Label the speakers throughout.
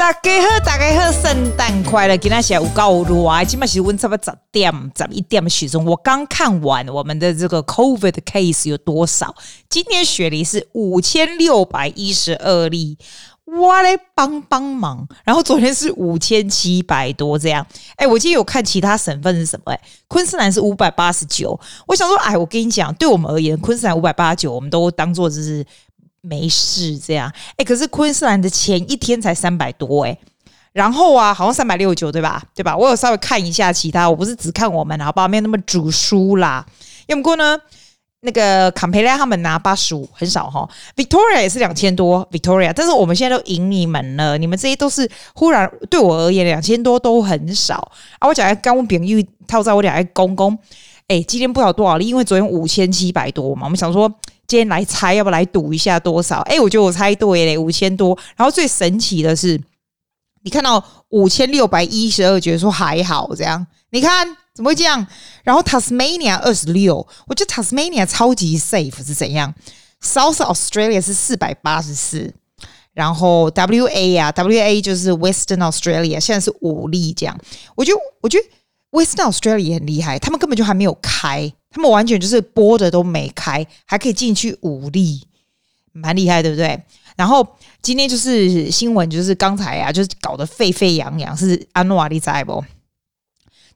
Speaker 1: 大家好，大家好，圣诞快乐！今天下午够热，今麦是温差不多十点、十一点的时钟。我刚看完我们的这个 COVID case 有多少？今天雪梨是五千六百一十二例，我来帮帮忙。然后昨天是五千七百多，这样。哎，我今天有看其他省份是什么？哎，昆士兰是五百八十九。我想说，哎，我跟你讲，对我们而言，昆士兰五百八十九，我们都当做是。没事，这样哎，可是昆士兰的前一天才三百多哎，然后啊，好像三百六十九对吧？对吧？我有稍微看一下其他，我不是只看我们，好不好？没有那么煮书啦。要不过呢，那个坎培拉他们拿八十五，很少哈。Victoria 也是两千多，Victoria，但是我们现在都赢你们了，你们这些都是忽然对我而言两千多都很少啊。我讲来刚饼玉套在我俩公公，哎，今天不知道多少例，因为昨天五千七百多嘛，我们想说。今天来猜，要不来赌一下多少？哎，我觉得我猜对嘞，五千多。然后最神奇的是，你看到五千六百一十二，觉得说还好这样。你看怎么会这样？然后 Tasmania 二十六，我觉得 Tasmania 超级 safe 是怎样？South Australia 是四百八十四，然后 WA 啊，WA 就是 Western Australia，现在是五例这样。我觉得，我觉得 Western Australia 也很厉害，他们根本就还没有开。他们完全就是播的都没开，还可以进去五例，蛮厉害，对不对？然后今天就是新闻，就是刚才啊，就是搞得沸沸扬扬，是安诺瓦利在不？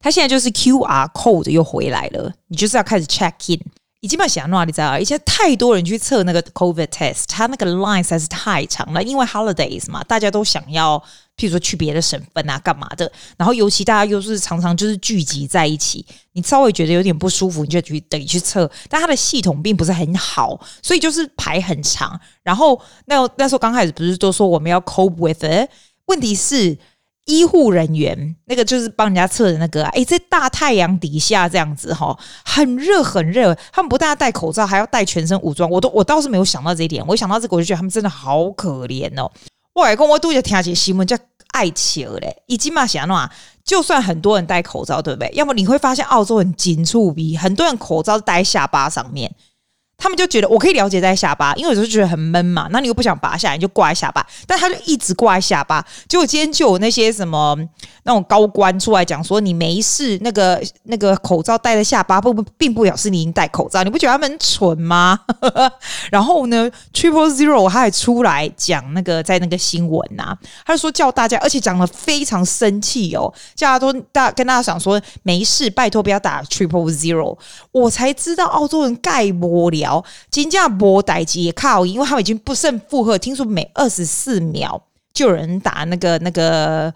Speaker 1: 他现在就是 QR code 又回来了，你就是要开始 check in。已经把想诺瓦利在啊，以前太多人去测那个 COVID test，他那个 line 实在是太长了，因为 holidays 嘛，大家都想要。譬如说去别的省份啊，干嘛的？然后尤其大家又是常常就是聚集在一起，你稍微觉得有点不舒服，你就去等于去测。但它的系统并不是很好，所以就是排很长。然后那那时候刚开始不是都说我们要 cope with it？问题是医护人员那个就是帮人家测的那个，哎，在大太阳底下这样子哈，很热很热，他们不但要戴口罩，还要戴全身武装。我都我倒是没有想到这一点，我一想到这个我就觉得他们真的好可怜哦。外公，我都有听起新闻叫爱情嘞，已经嘛想喏，就算很多人戴口罩，对不对？要么你会发现澳洲很紧促逼，很多人口罩戴下巴上面。他们就觉得我可以了解在下巴，因为有时候觉得很闷嘛，那你又不想拔下来，你就挂在下巴。但他就一直挂在下巴。结果今天就有那些什么那种高官出来讲说，你没事，那个那个口罩戴在下巴不不，并不表示你已经戴口罩。你不觉得他们很蠢吗？然后呢，Triple Zero 他还出来讲那个在那个新闻呐、他就说叫大家，而且讲得非常生气哦，叫大家都大跟大家讲说没事，拜托不要打 Triple Zero。我才知道澳洲人盖玻璃。金价波代机也靠，因为他们已经不胜负荷。听说每二十四秒就有人打那个那个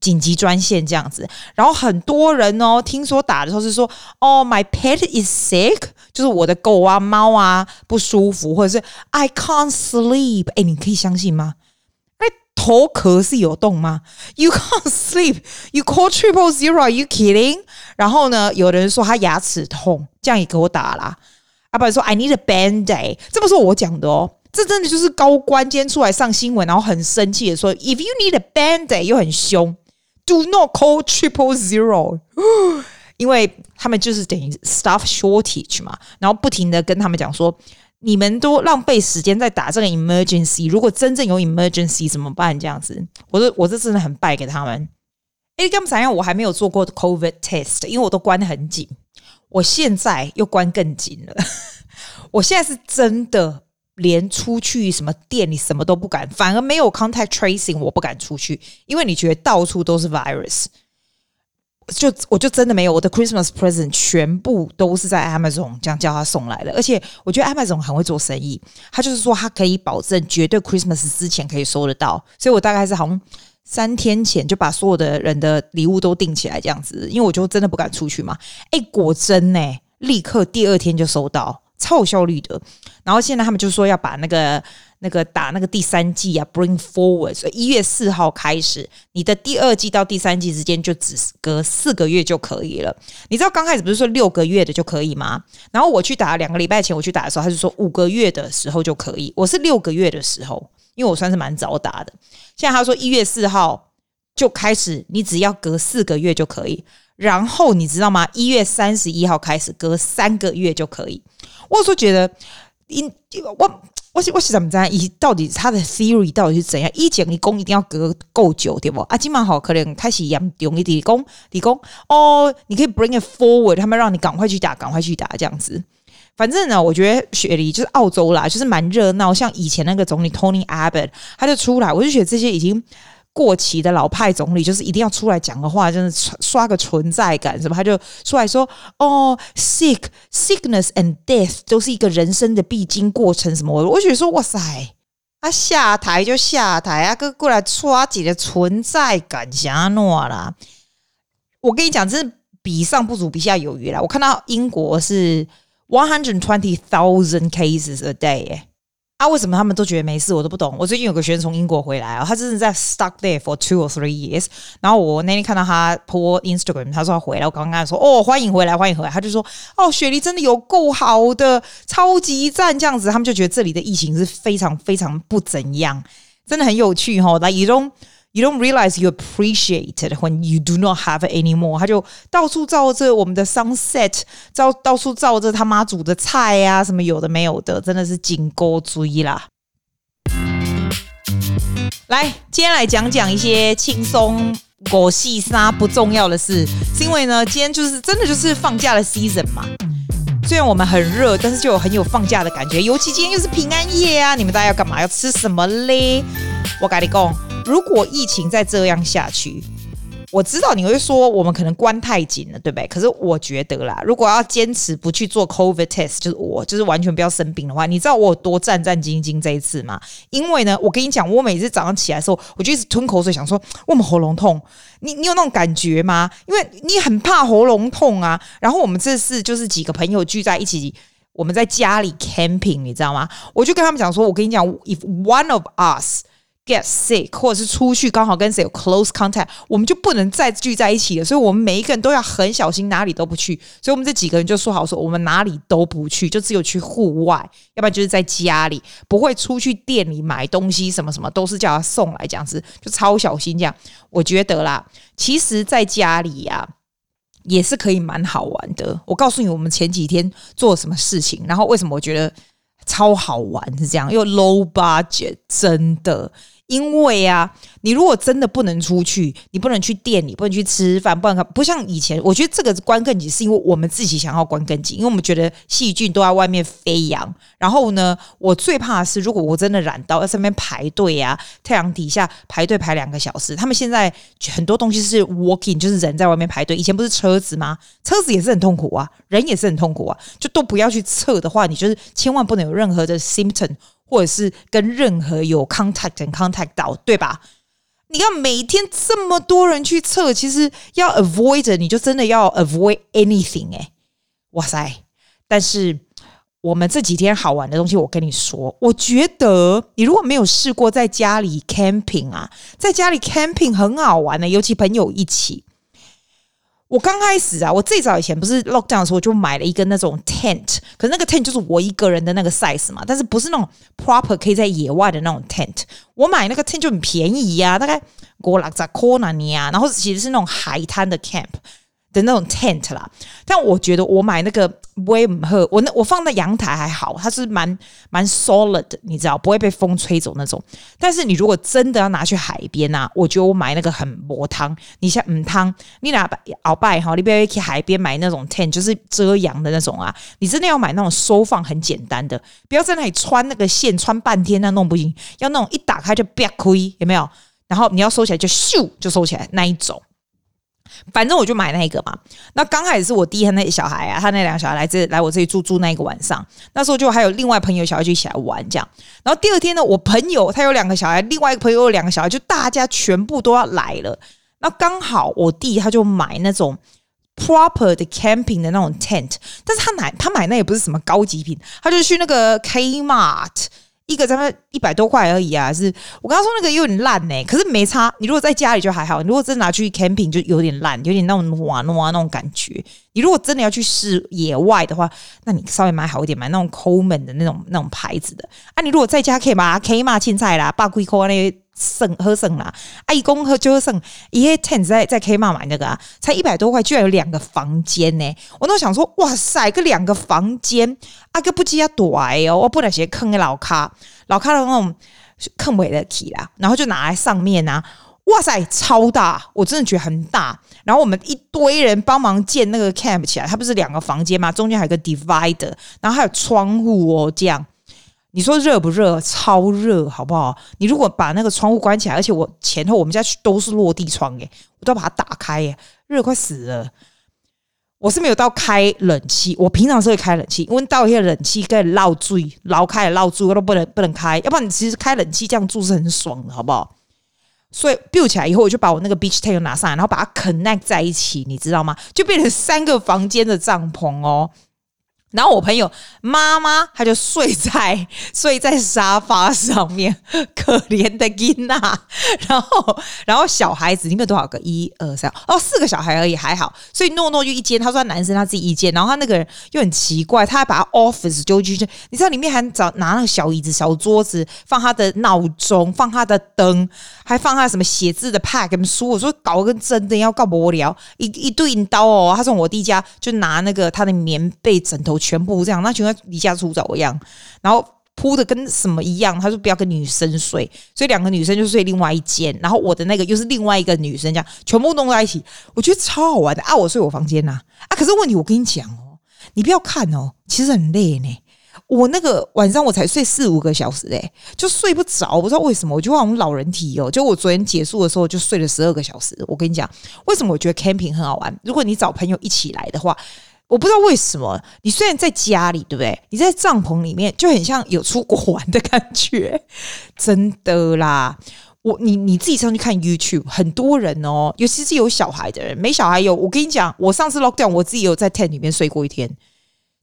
Speaker 1: 紧急专线这样子，然后很多人哦，听说打的时候是说：“哦，my pet is sick，就是我的狗啊、猫啊不舒服，或者是 I can't sleep。”哎，你可以相信吗？哎，头壳是有洞吗？You can't sleep，you call triple zero，are you kidding？然后呢，有人说他牙齿痛，这样也给我打了。阿爸说：“I need a band-aid。”这不是我讲的哦，这真的就是高官今天出来上新闻，然后很生气的说：“If you need a band-aid，又很凶，Do not call triple zero。”因为他们就是等于 staff shortage 嘛，然后不停的跟他们讲说：“你们都浪费时间在打这个 emergency，如果真正有 emergency 怎么办？”这样子，我说我这真的很败给他们。哎，干嘛？我还没有做过 COVID test，因为我都关得很紧。我现在又关更紧了，我现在是真的连出去什么店里什么都不敢，反而没有 contact tracing，我不敢出去，因为你觉得到处都是 virus，就我就真的没有，我的 Christmas present 全部都是在 Amazon 这样叫他送来的，而且我觉得 Amazon 很会做生意，他就是说他可以保证绝对 Christmas 之前可以收得到，所以我大概是好像。三天前就把所有的人的礼物都订起来，这样子，因为我就真的不敢出去嘛。哎，果真呢，立刻第二天就收到，超有效率的。然后现在他们就说要把那个那个打那个第三季啊，bring forward，所以一月四号开始，你的第二季到第三季之间就只隔四个月就可以了。你知道刚开始不是说六个月的就可以吗？然后我去打两个礼拜前我去打的时候，他就说五个月的时候就可以。我是六个月的时候。因为我算是蛮早打的，现在他说一月四号就开始，你只要隔四个月就可以。然后你知道吗？一月三十一号开始隔三个月就可以。我说觉得，因我我是我是怎么知？以到底他的 theory 到底是怎样？一讲你攻一定要隔够久，对不？啊，今晚好可能开始严重一点，攻你攻哦，你可以 bring it forward，他们让你赶快去打，赶快去打这样子。反正呢，我觉得雪梨就是澳洲啦，就是蛮热闹。像以前那个总理 Tony Abbott，他就出来，我就觉得这些已经。过期的老派总理就是一定要出来讲个话，真的刷个存在感，什么他就出来说哦，sick sickness and death 都是一个人生的必经过程，什么我我觉得说哇塞，他、下台就下台啊，哥过来刷几个存在感，瞎弄啦。我跟你讲，真是比上不足，比下有余啦。我看到英国是 one hundred twenty thousand cases a day。啊，为什么他们都觉得没事？我都不懂。我最近有个学生从英国回来啊，他真的在 stuck there for two or three years。然后我那天看到他 po Instagram，他说他回来，我刚刚跟他说哦，欢迎回来，欢迎回来。他就说哦，雪梨真的有够好的，超级赞这样子。他们就觉得这里的疫情是非常非常不怎样，真的很有趣哈。来，移动。You don't realize you appreciate it when you do not have it anymore。他就到处照着我们的 sunset，照到处照着他妈煮的菜呀、啊，什么有的没有的，真的是紧勾追啦。来，今天来讲讲一些轻松、狗细沙不重要的事，是因为呢，今天就是真的就是放假的 season 嘛。虽然我们很热，但是就有很有放假的感觉。尤其今天又是平安夜啊，你们大家要干嘛？要吃什么嘞？我跟你讲。如果疫情再这样下去，我知道你会说我们可能关太紧了，对不对？可是我觉得啦，如果要坚持不去做 COVID test，就是我就是完全不要生病的话，你知道我有多战战兢兢这一次吗？因为呢，我跟你讲，我每次早上起来的时候，我就一直吞口水，想说我们喉咙痛。你你有那种感觉吗？因为你很怕喉咙痛啊。然后我们这次就是几个朋友聚在一起，我们在家里 camping，你知道吗？我就跟他们讲说，我跟你讲，if one of us get sick，或者是出去刚好跟谁有 close contact，我们就不能再聚在一起了。所以，我们每一个人都要很小心，哪里都不去。所以我们这几个人就说好说，我们哪里都不去，就只有去户外，要不然就是在家里，不会出去店里买东西，什么什么都是叫他送来这样子，就超小心这样。我觉得啦，其实在家里呀、啊，也是可以蛮好玩的。我告诉你，我们前几天做了什么事情，然后为什么我觉得超好玩是这样，又 low budget，真的。因为啊，你如果真的不能出去，你不能去店里，不能去吃饭，不能不像以前。我觉得这个关更紧，是因为我们自己想要关更紧，因为我们觉得细菌都在外面飞扬。然后呢，我最怕的是，如果我真的染到，在上面排队啊，太阳底下排队排两个小时。他们现在很多东西是 walking，就是人在外面排队。以前不是车子吗？车子也是很痛苦啊，人也是很痛苦啊。就都不要去测的话，你就是千万不能有任何的 symptom。或者是跟任何有 contact and contact 到，对吧？你要每天这么多人去测，其实要 avoid，你就真的要 avoid anything 诶、欸，哇塞！但是我们这几天好玩的东西，我跟你说，我觉得你如果没有试过在家里 camping 啊，在家里 camping 很好玩的、尤其朋友一起。我刚开始啊，我最早以前不是 lockdown 的时候，我就买了一个那种 tent，可是那个 tent 就是我一个人的那个 size 嘛，但是不是那种 proper 可以在野外的那种 tent。我买那个 tent 就很便宜呀、啊，大概五六十块呢啊，然后其实是那种海滩的 camp。的那种 tent 啦，但我觉得我买那个不会很，我那我放在阳台还好，它是蛮蛮 solid，你知道不会被风吹走那种。但是你如果真的要拿去海边、啊，我觉得我买那个很磨汤。你像嗯汤，你拿鳌拜哈，你不要去海边买那种 tent，就是遮阳的那种啊。你真的要买那种收放很简单的，不要在那里穿那个线穿半天那弄不行，要那种一打开就别亏，有没有？然后你要收起来就咻就收起来那一种。反正我就买那个嘛。那刚开始是我弟和那小孩啊，他那两个小孩来这来我这里住住那个晚上。那时候就还有另外朋友小孩就一起来玩这样。然后第二天呢，我朋友他有两个小孩，另外一个朋友有两个小孩，就大家全部都要来了。那刚好我弟他就买那种 proper 的 camping 的那种 tent，但是他买他买那也不是什么高级品，他就去那个 Kmart。一个咱们一百多块而已啊！是我刚刚说那个有点烂呢、可是没差。你如果在家里就还好，你如果真的拿去 camping 就有点烂，有点那种瓦诺啊那种感觉。你如果真的要去试野外的话，那你稍微买好一点，买那种 Coleman 的那种那种牌子的啊。你如果在家可以买 Kmart 青菜啦，八块块那些省喝省啦，阿姨公喝就喝省，一些 tent 在在 Kmart 买那个啊，才一百多块，居然有两个房间呢！我都想说，哇塞，个两个房间，阿哥不记要多哎哦，我不能写坑给老卡，老卡的那种坑尾的起啦，然后就拿来上面啊，哇塞，超大，我真的觉得很大。然后我们一堆人帮忙建那个 camp 起来，它不是两个房间吗？中间还有个 divider，然后还有窗户哦，这样。你说热不热？超热，好不好？你如果把那个窗户关起来，而且我前后我们家都是落地窗，诶，我都要把它打开，耶，热快死了。我是没有到开冷气，我平常是会开冷气，因为到一些冷气该漏水，捞开了漏水我都不能不能开，要不然你其实开冷气这样住是很爽的，好不好？所以 build 起来以后，我就把我那个 beach tent 拿上来，然后把它 connect 在一起，你知道吗？就变成三个房间的帐篷哦。然后我朋友妈妈，她就睡在睡在沙发上面，可怜的囡娜。然后，然后小孩子里面有多少个？一二三，哦，四个小孩而已，还好。所以诺诺就一间，他说他男生他自己一间。然后他那个人又很奇怪，他还把他 office 丢进去，你知道里面还找拿那个小椅子、小桌子，放他的闹钟，放他的灯，还放他什么写字的 pad 跟书。我说搞跟真的要搞无聊，一一对刀哦。他从我弟家就拿那个他的棉被、枕头。全部这样，那就跟离家出走一样，然后铺的跟什么一样。他说不要跟女生睡，所以两个女生就睡另外一间，然后我的那个又是另外一个女生，这样全部弄在一起，我觉得超好玩的啊！我睡我房间呐啊，可是问题我跟你讲哦，你不要看哦，其实很累呢。我那个晚上我才睡四五个小时诶，就睡不着，不知道为什么，我就我们老人体哦。就我昨天结束的时候就睡了十二个小时。我跟你讲，为什么我觉得 camping 很好玩？如果你找朋友一起来的话。我不知道为什么，你虽然在家里，对不对？你在帐篷里面就很像有出国玩的感觉，真的啦。我你你自己上去看 YouTube，很多人哦，尤其是有小孩的人，没小孩有。我跟你讲，我上次 lockdown，我自己有在 tent 里面睡过一天，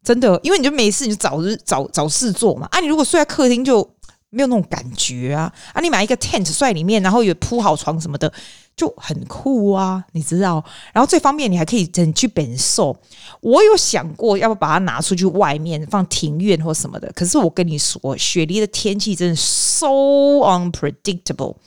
Speaker 1: 真的，因为你就没事，你就找日找找事做嘛。啊，你如果睡在客厅就没有那种感觉啊。啊，你买一个 tent 睡在里面，然后有铺好床什么的。就很酷啊，你知道？然后最方便，你还可以整去变瘦。我有想过要不要把它拿出去外面放庭院或什么的。可是我跟你说，雪梨的天气真的 so unpredictable。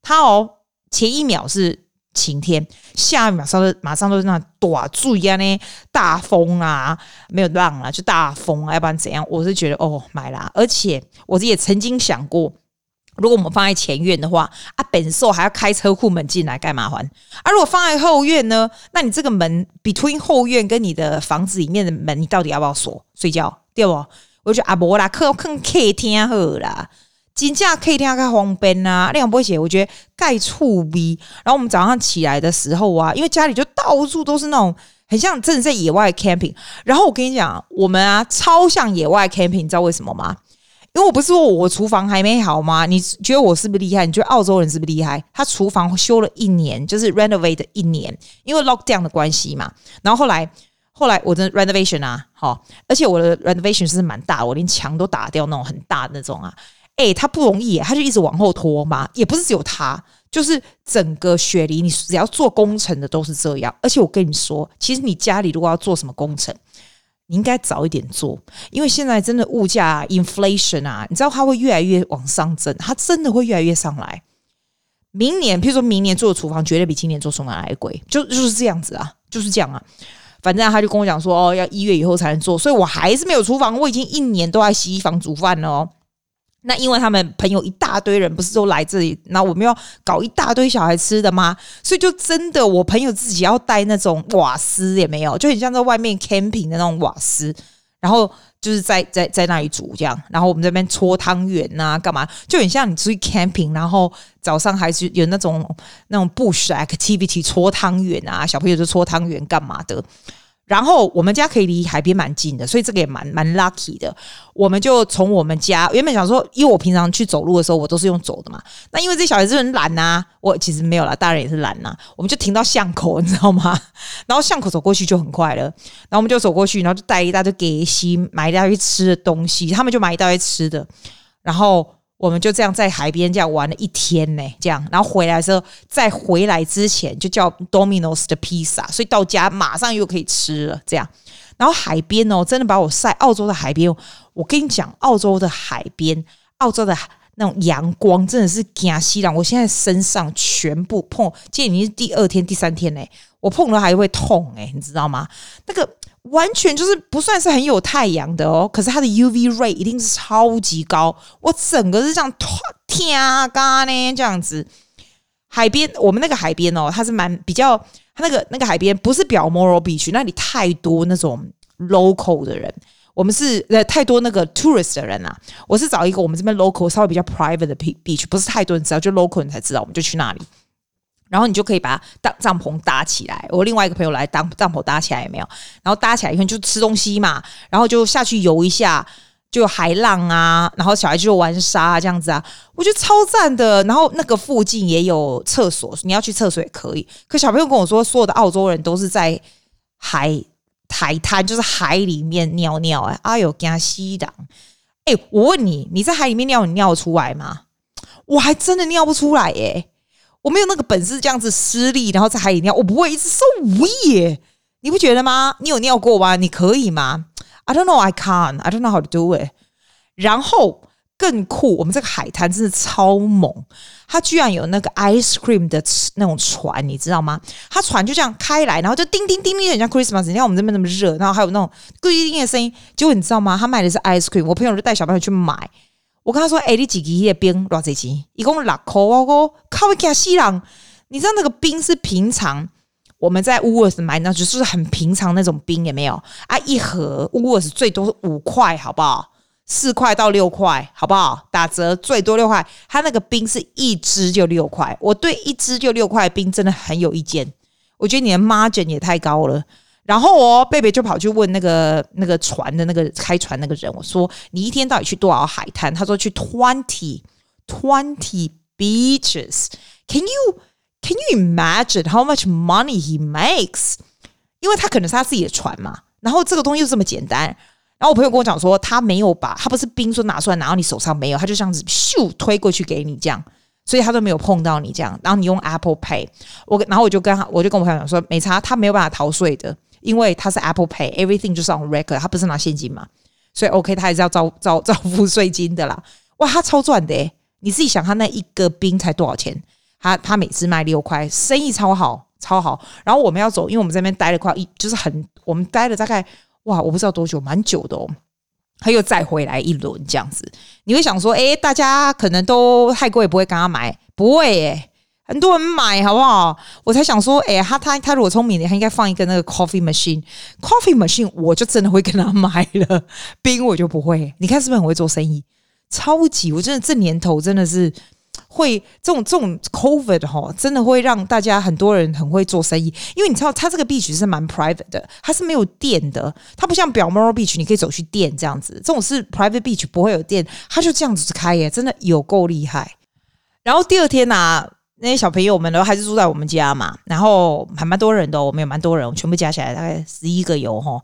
Speaker 1: 它哦，前一秒是晴天，下雨马上马上都是那大水啊呢，大风啊，没有浪啊，就大风啊，要不然怎样？我是觉得哦，买啦。而且我也曾经想过。如果我们放在前院的话，啊，本兽还要开车库门进来干嘛还？啊，如果放在后院呢？那你这个门 between 后院跟你的房子里面的门，你到底要不要锁？睡觉对不？我就觉得啊，不啦，客坑客厅好啦，真正客厅较方便啊。那样不会写，我觉得盖醋逼。然后我们早上起来的时候啊，因为家里就到处都是那种很像真的在野外 camping。然后我跟你讲，我们啊超像野外 camping，你知道为什么吗？因为我不是说我厨房还没好吗？你觉得我是不是厉害？你觉得澳洲人是不是厉害？他厨房修了一年，就是 renovate 一年，因为 lockdown 的关系嘛。然后后来后来我的 renovation 啊，好，而且我的 renovation 是蛮大，我连墙都打掉那种很大的那种啊。诶，他不容易，他就一直往后拖嘛。也不是只有他，就是整个雪梨，你只要做工程的都是这样。而且我跟你说，其实你家里如果要做什么工程，你应该早一点做，因为现在真的物价 inflation 啊，你知道它会越来越往上增，它真的会越来越上来。明年，譬如说明年做的厨房绝对比今年做厨房还贵，就就是这样子啊，就是这样啊。反正他就跟我讲说，哦，要一月以后才能做，所以我还是没有厨房，我已经一年都在洗衣房煮饭了哦。那因为他们朋友一大堆人，不是都来这里？那我们要搞一大堆小孩吃的吗？所以就真的，我朋友自己要带那种瓦斯也没有，就很像在外面 camping 的那种瓦斯，然后就是在在在那里煮这样。然后我们这边搓汤圆呐，干嘛？就很像你出去 camping，然后早上还是有那种那种 bush activity 搓汤圆啊，小朋友就搓汤圆干嘛的。然后我们家可以离海边蛮近的，所以这个也蛮蛮 lucky 的。我们就从我们家原本想说，因为我平常去走路的时候，我都是用走的嘛。那因为这小孩子很懒呐、我其实没有啦，大人也是懒呐、我们就停到巷口，你知道吗？然后巷口走过去就很快了。然后我们就走过去，然后就带一大堆给西买一大堆吃的东西，他们就买一大堆吃的，然后。我们就这样在海边这样玩了一天呢，这样，然后回来的时候，在回来之前就叫 Domino's 的披萨，所以到家马上又可以吃了，这样。然后海边哦，真的把我晒，澳洲的海边，我跟你讲，澳洲的海边，澳洲的那种阳光，真的是惊死人。我现在身上全部碰，今天已经是第二天、第三天嘞，我碰了还会痛哎，你知道吗？那个完全就是不算是很有太阳的哦，可是它的 UV rate 一定是超级高，我整个是这样天啊嘎呢这样子。海边，我们那个海边哦，它是蛮比较，它那个那个海边不是表 Balmoral Beach，那里太多那种 local 的人。我们是呃太多那个 tourist 的人啊，我是找一个我们这边 local 稍微比较 private 的 beach，不是太多人知道，就 local 人才知道，我们就去那里。然后你就可以把搭帐篷搭起来。我另外一个朋友来当帐篷搭起来也没有，然后搭起来以后就吃东西嘛，然后就下去游一下。就海浪啊，然后小孩就玩沙啊，这样子啊，我觉得超赞的。然后那个附近也有厕所，你要去厕所也可以。可小朋友跟我说，所有的澳洲人都是在海海滩，就是海里面尿尿。哎，哎呦，惊死人！哎，我问你，你在海里面尿，你尿得出来吗？我还真的尿不出来耶，我没有那个本事这样子施力，然后在海里尿，我不会一直受无耶。你不觉得吗？你有尿过吗？你可以吗？I don't know, I can't. I don't know how to do it. 然后更酷，我们这个海滩真的超猛，它居然有那个 ice cream 的那种船，你知道吗？它船就这样开来，然后就叮叮叮叮，很像 Christmas。你看我们这边那么热，然后还有那种叮叮的声音。结果你知道吗？他卖的是 ice cream。我朋友就带小朋友去买，我跟他说：“哎，你几个月冰多少钱？一共六块。”我说：“靠，会吓死人！你知道那个冰是平常。”我们在 Woolworths 买，那就是很平常那种冰，有没有啊？一盒 Woolworths 最多是五块，好不好？四块到六块，好不好？打折最多六块。它那个冰是一支就六块，我对一支就六块冰真的很有意见。我觉得你的 margin 也太高了。然后哦，贝贝就跑去问那个那个船的那个开船那个人，我说你一天到底去多少海滩？他说去 twenty twenty beaches。Can you？Can you imagine how much money he makes？因为他可能是他自己的船嘛，然后这个东西又这么简单。然后我朋友跟我讲说，他没有把他不是冰说拿出来拿到你手上没有，他就这样子咻推过去给你这样，所以他都没有碰到你这样。然后你用 Apple Pay，我然后我就跟他我就跟我朋友讲说，没差，他没有办法逃税的，因为他是 Apple Pay，everything 就是 on record，他不是拿现金嘛，所以 OK，他还是要照 照照付税金的啦。哇，他超赚的诶，你自己想，他那一个冰才多少钱？他他每次卖六块，生意超好，超好。然后我们要走，因为我们在那边待了快一，就是很，我们待了大概哇，我不知道多久，蛮久的哦。他又再回来一轮这样子，你会想说，诶，大家可能都太贵，不会跟他买，不会诶，很多人买，好不好？我才想说，诶，他他他如果聪明的，他应该放一个那个 coffee machine，coffee machine，我就真的会跟他买了，冰我就不会。你看是不是很会做生意？超级，我真的这年头真的是。会这种这种 COVID 哈，真的会让大家很多人很会做生意，因为你知道，它这个 beach 是蛮 private 的，它是没有电的，它不像 Balmoral Beach，你可以走去电这样子，这种是 private beach 不会有电，它就这样子开耶，真的有够厉害。然后第二天呐、啊，那些小朋友们都还是住在我们家嘛，然后还蛮多人的，我们有蛮多人，全部加起来大概十一个有哈。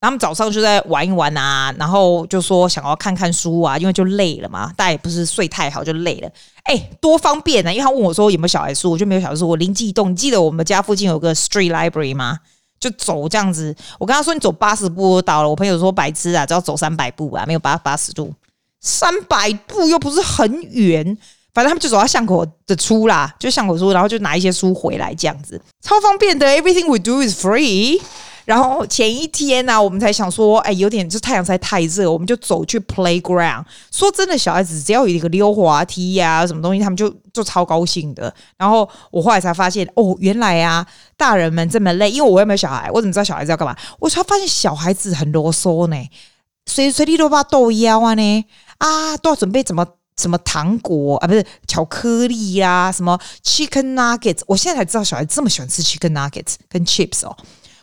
Speaker 1: 他们早上就在玩一玩啊，然后就说想要看看书啊，因为就累了嘛，大家也不是睡太好就累了。哎，多方便啊！因为他问我说有没有小孩书，我就没有小孩书。我灵机一动，你记得我们家附近有个 street library 吗？就走这样子。我跟他说你走八十步就到了。我朋友说白痴啊，只要走三百步啊，没有八八十度，三百步又不是很远。反正他们就走到巷口的出啦，就巷口出，然后就拿一些书回来这样子，超方便的。Everything we do is free。然后前一天呢、我们才想说，哎，有点就太阳实在太热，我们就走去 playground。说真的，小孩子只要有一个溜滑梯呀、什么东西，他们就就超高兴的。然后我后来才发现，哦，原来啊，大人们这么累，因为我又没有小孩，我怎么知道小孩子要干嘛？我才发现小孩子很啰嗦呢，随随地都把逗腰啊呢，啊，都要准备怎么什么糖果啊，不是巧克力呀、什么 chicken nuggets。我现在才知道小孩这么喜欢吃 chicken nuggets 跟 chips 哦。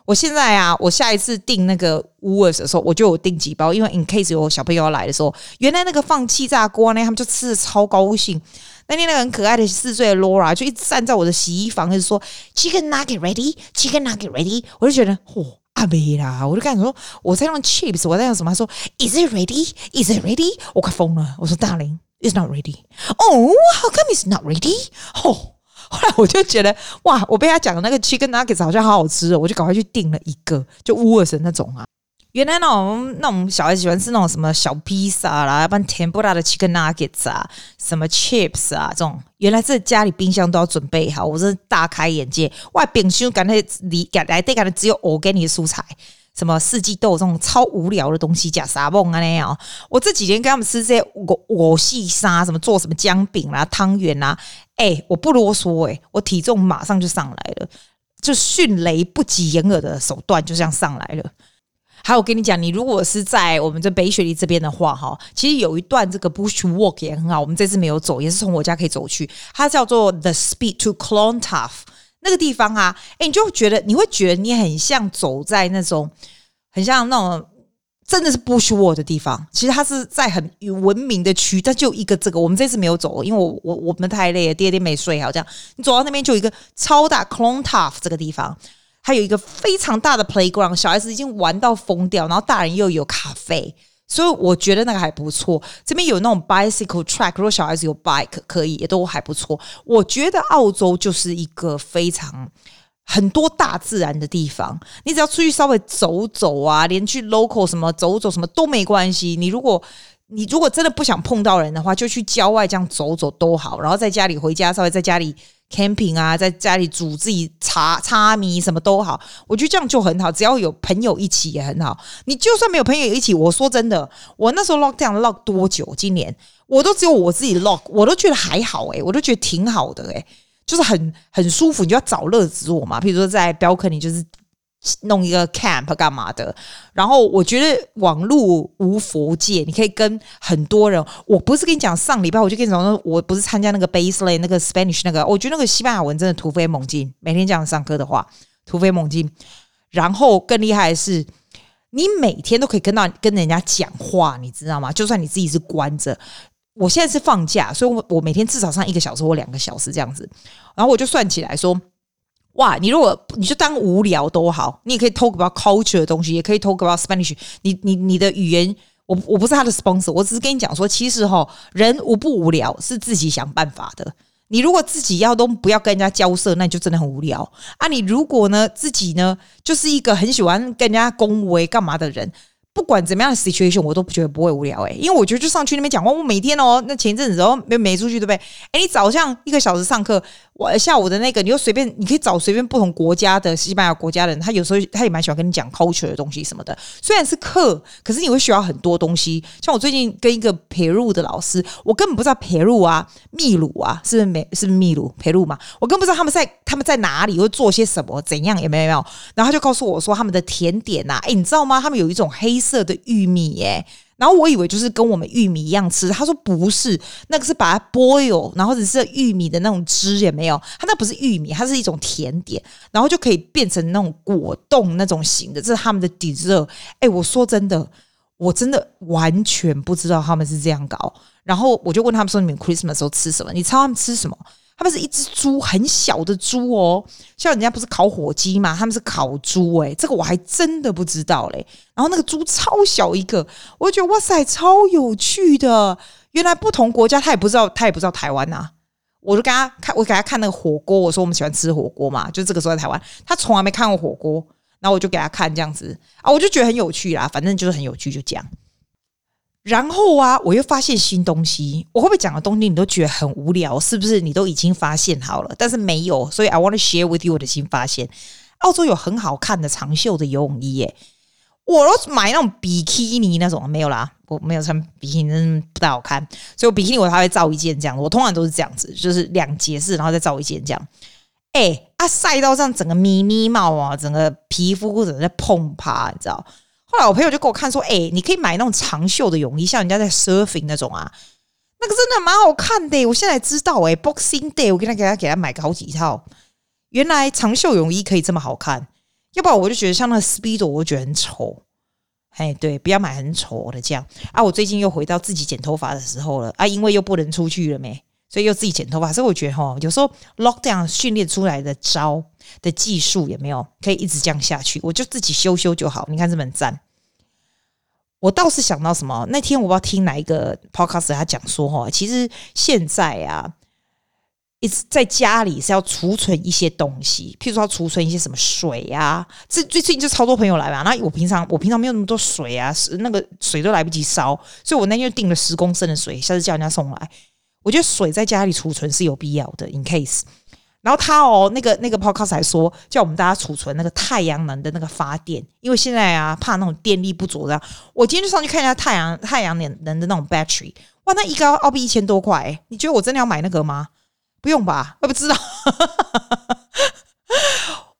Speaker 1: 我现在啊，我下一次订那个 w o r s 的时候，我就有订几包，因为 in case 有小朋友要来的时候，原来那个放气炸锅呢，他们就吃的超高兴。那天那个很可爱的四岁的 Laura 就一直站在我的洗衣房，就说 Chicken nugget ready，Chicken nugget ready，我就觉得嚯，阿妹啦，我就跟他说我在用 chips，我在用什么？他说 Is it ready？Is it ready？我快疯了，我说 It's not ready。Oh, how come it's not ready？哦。后来我就觉得哇，我被他讲的那个 chicken nuggets 好像好好吃哦，我就赶快去订了一个，就 Woolworths 那种啊。原来那种那种小孩子喜欢吃那种什么小披萨啦，要不然甜不辣的 chicken nuggets 啊，什么 chips 啊，这种原来这家里冰箱都要准备好，我真的大开眼界。哇冰箱感觉里感来对感觉只有 organic 的蔬菜，什么四季豆这种超无聊的东西，假沙梦啊那样。我这几天跟他们吃这些我我细沙，什么做什么姜饼啦、汤圆啦，哎、我不啰嗦哎、我体重马上就上来了，就迅雷不及掩耳的手段就这样上来了。还有，我跟你讲，你如果是在我们这北雪梨这边的话，哈，其实有一段这个 Bush Walk 也很好。我们这次没有走，也是从我家可以走去。它叫做 The Speed to Clontarf 那个地方啊，哎，你就觉得你会觉得你很像走在那种很像那种真的是 Bush Walk 的地方。其实它是在很文明的区，但就一个这个，我们这次没有走，因为我我我们太累了，第二天没睡好，这样你走到那边就有一个超大 Clontarf 这个地方。还有一个非常大的 playground，小孩子已经玩到疯掉，然后大人又有咖啡，所以我觉得那个还不错。这边有那种 bicycle track，如果小孩子有 bike 可以，也都还不错。我觉得澳洲就是一个非常很多大自然的地方，你只要出去稍微走走啊，连去 local 什么走走什么都没关系。你如果你如果真的不想碰到人的话，就去郊外这样走走都好，然后在家里回家稍微在家里。Camping 啊，在家里煮自己茶茶米什么都好，我觉得这样就很好。只要有朋友一起也很好。你就算没有朋友一起，我说真的，我那时候 lock down lock 多久？今年我都只有我自己 lock，我都觉得还好诶、我都觉得挺好的诶、就是很很舒服。你就要找乐子做嘛，比如说在 balcony 就是。弄一个 camp 干嘛的？然后我觉得网络无国界，你可以跟很多人。我不是跟你讲上礼拜我就跟你讲，我不是参加那个 Basel 那个 Spanish 那个，我觉得那个西班牙文真的突飞猛进。每天这样上课的话，突飞猛进。然后更厉害的是，你每天都可以跟到跟人家讲话，你知道吗？就算你自己是关着，我现在是放假，所以我我每天至少上一个小时或两个小时这样子。然后我就算起来说。哇，你如果你就当无聊都好，你也可以 talk about culture 的东西，也可以 talk about Spanish 你。你你的语言，我我不是他的 sponsor，我只是跟你讲说，其实哈，人无不无聊，是自己想办法的。你如果自己要都不要跟人家交涉，那你就真的很无聊啊。你如果呢自己呢就是一个很喜欢跟人家恭维干嘛的人。不管怎么样的 situation，我都不觉得不会无聊诶、因为我觉得就上去那边讲话，我每天哦，那前一阵子哦没没出去对不对？诶，你早上一个小时上课，我下午的那个，你就随便，你可以找随便不同国家的西班牙国家的人，他有时候他也蛮喜欢跟你讲 culture 的东西什么的。虽然是课，可是你会学到很多东西。像我最近跟一个培鲁的老师，我根本不知道培鲁啊、秘鲁啊，是不是没是不是秘鲁培鲁嘛？我根本不知道他们在他们在哪里会做些什么怎样，有没有？没有。然后他就告诉我说他们的甜点呐、啊，诶，你知道吗？他们有一种黑。色的玉米耶，然后我以为就是跟我们玉米一样吃，他说不是，那个是把它 boil，然后只是玉米的那种汁也没有，它那不是玉米，它是一种甜点，然后就可以变成那种果冻那种型的，这是他们的 dessert。哎，我说真的，我真的完全不知道他们是这样搞，然后我就问他们说，你们 Christmas 的时候吃什么？你猜他们吃什么？他们是一只猪，很小的猪哦，像人家不是烤火鸡嘛，他们是烤猪哎，这个我还真的不知道嘞。然后那个猪超小一个，我就觉得哇塞，超有趣的。原来不同国家他也不知道，他也不知道台湾呐、啊。我就给他看，我给他看那个火锅，我说我们喜欢吃火锅嘛，就这个时候在台湾，他从来没看过火锅，然后我就给他看这样子啊，我就觉得很有趣啦，反正就是很有趣，就这样。然后啊，我又发现新东西。我会不会讲的东西你都觉得很无聊？是不是你都已经发现好了？但是没有，所以 I want to share with you 我的新发现。澳洲有很好看的长袖的游泳衣耶！我都买那种比基尼那种，没有啦，我没有穿比基尼，不太好看。所以我比基尼我还会造一件这样，我通常都是这样子，就是两节式，然后再造一件这样。哎，啊晒到这样整个咪咪帽啊，整个皮肤整个在碰趴，你知道？后来我朋友就给我看说：“哎、你可以买那种长袖的泳衣，像人家在 surfing 那种啊，那个真的蛮好看的。我现在知道、欸，哎，Boxing Day 我给他给他给他买个好几套。原来长袖泳衣可以这么好看，要不然我就觉得像那个 Speedo，我觉得很丑。哎，对，不要买很丑的这样啊。我最近又回到自己剪头发的时候了啊，因为又不能出去了没，所以又自己剪头发。所以我觉得哈，有时候 lockdown 训练出来的招。”的技术也没有可以一直这样下去，我就自己修修就好。你看这么赞，我倒是想到什么？那天我不知道听哪一个 podcast，他讲说哈，其实现在啊，一直在家里是要储存一些东西，譬如说要储存一些什么水啊。这最近就超多朋友来嘛，那我平常我平常没有那么多水啊，那个水都来不及烧，所以我那天就订了十公升的水，下次叫人家送来。我觉得水在家里储存是有必要的，in case。然后他哦，那个那个 podcast 还说叫我们大家储存那个太阳能的那个发电，因为现在啊怕那种电力不足的。我今天就上去看一下太阳太阳能能的那种 battery，哇，那一个澳币一千多块，欸，你觉得我真的要买那个吗？不用吧，我不知道。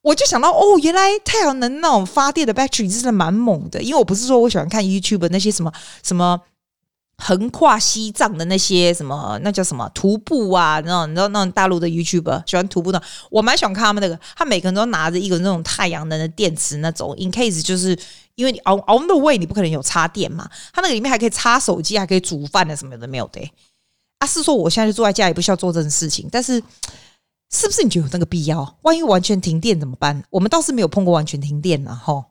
Speaker 1: 我就想到哦，原来太阳能那种发电的 battery 真的蛮猛的，因为我不是说我喜欢看 YouTube 那些什么什么。横跨西藏的那些什么，那叫什么徒步啊？那种你知道那种大陆的 YouTuber 喜欢徒步的，我蛮喜欢看他们那个。他每个人都拿着一个那种太阳能的电池，那种 in case 就是因为你 on on the way 你不可能有插电嘛，他那个里面还可以插手机，还可以煮饭的什么的没有的。啊，是说我现在就坐在家里不需要做这种事情，但是是不是你觉得有那个必要？万一完全停电怎么办？我们倒是没有碰过完全停电呢，吼，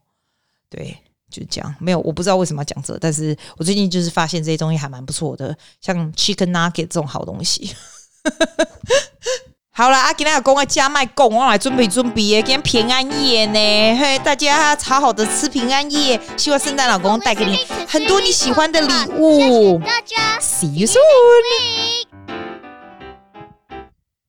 Speaker 1: 对。就这样，没有，我不知道为什么要讲这，但是我最近就是发现这些东西还蛮不错的，像 chicken nugget 这种好东西。好了，阿吉那个公爱加麦贡，我来准备准备，今天平安夜呢，嘿，大家好好的吃平安夜，希望圣诞老公带给你很多你喜欢的礼物。See you soon。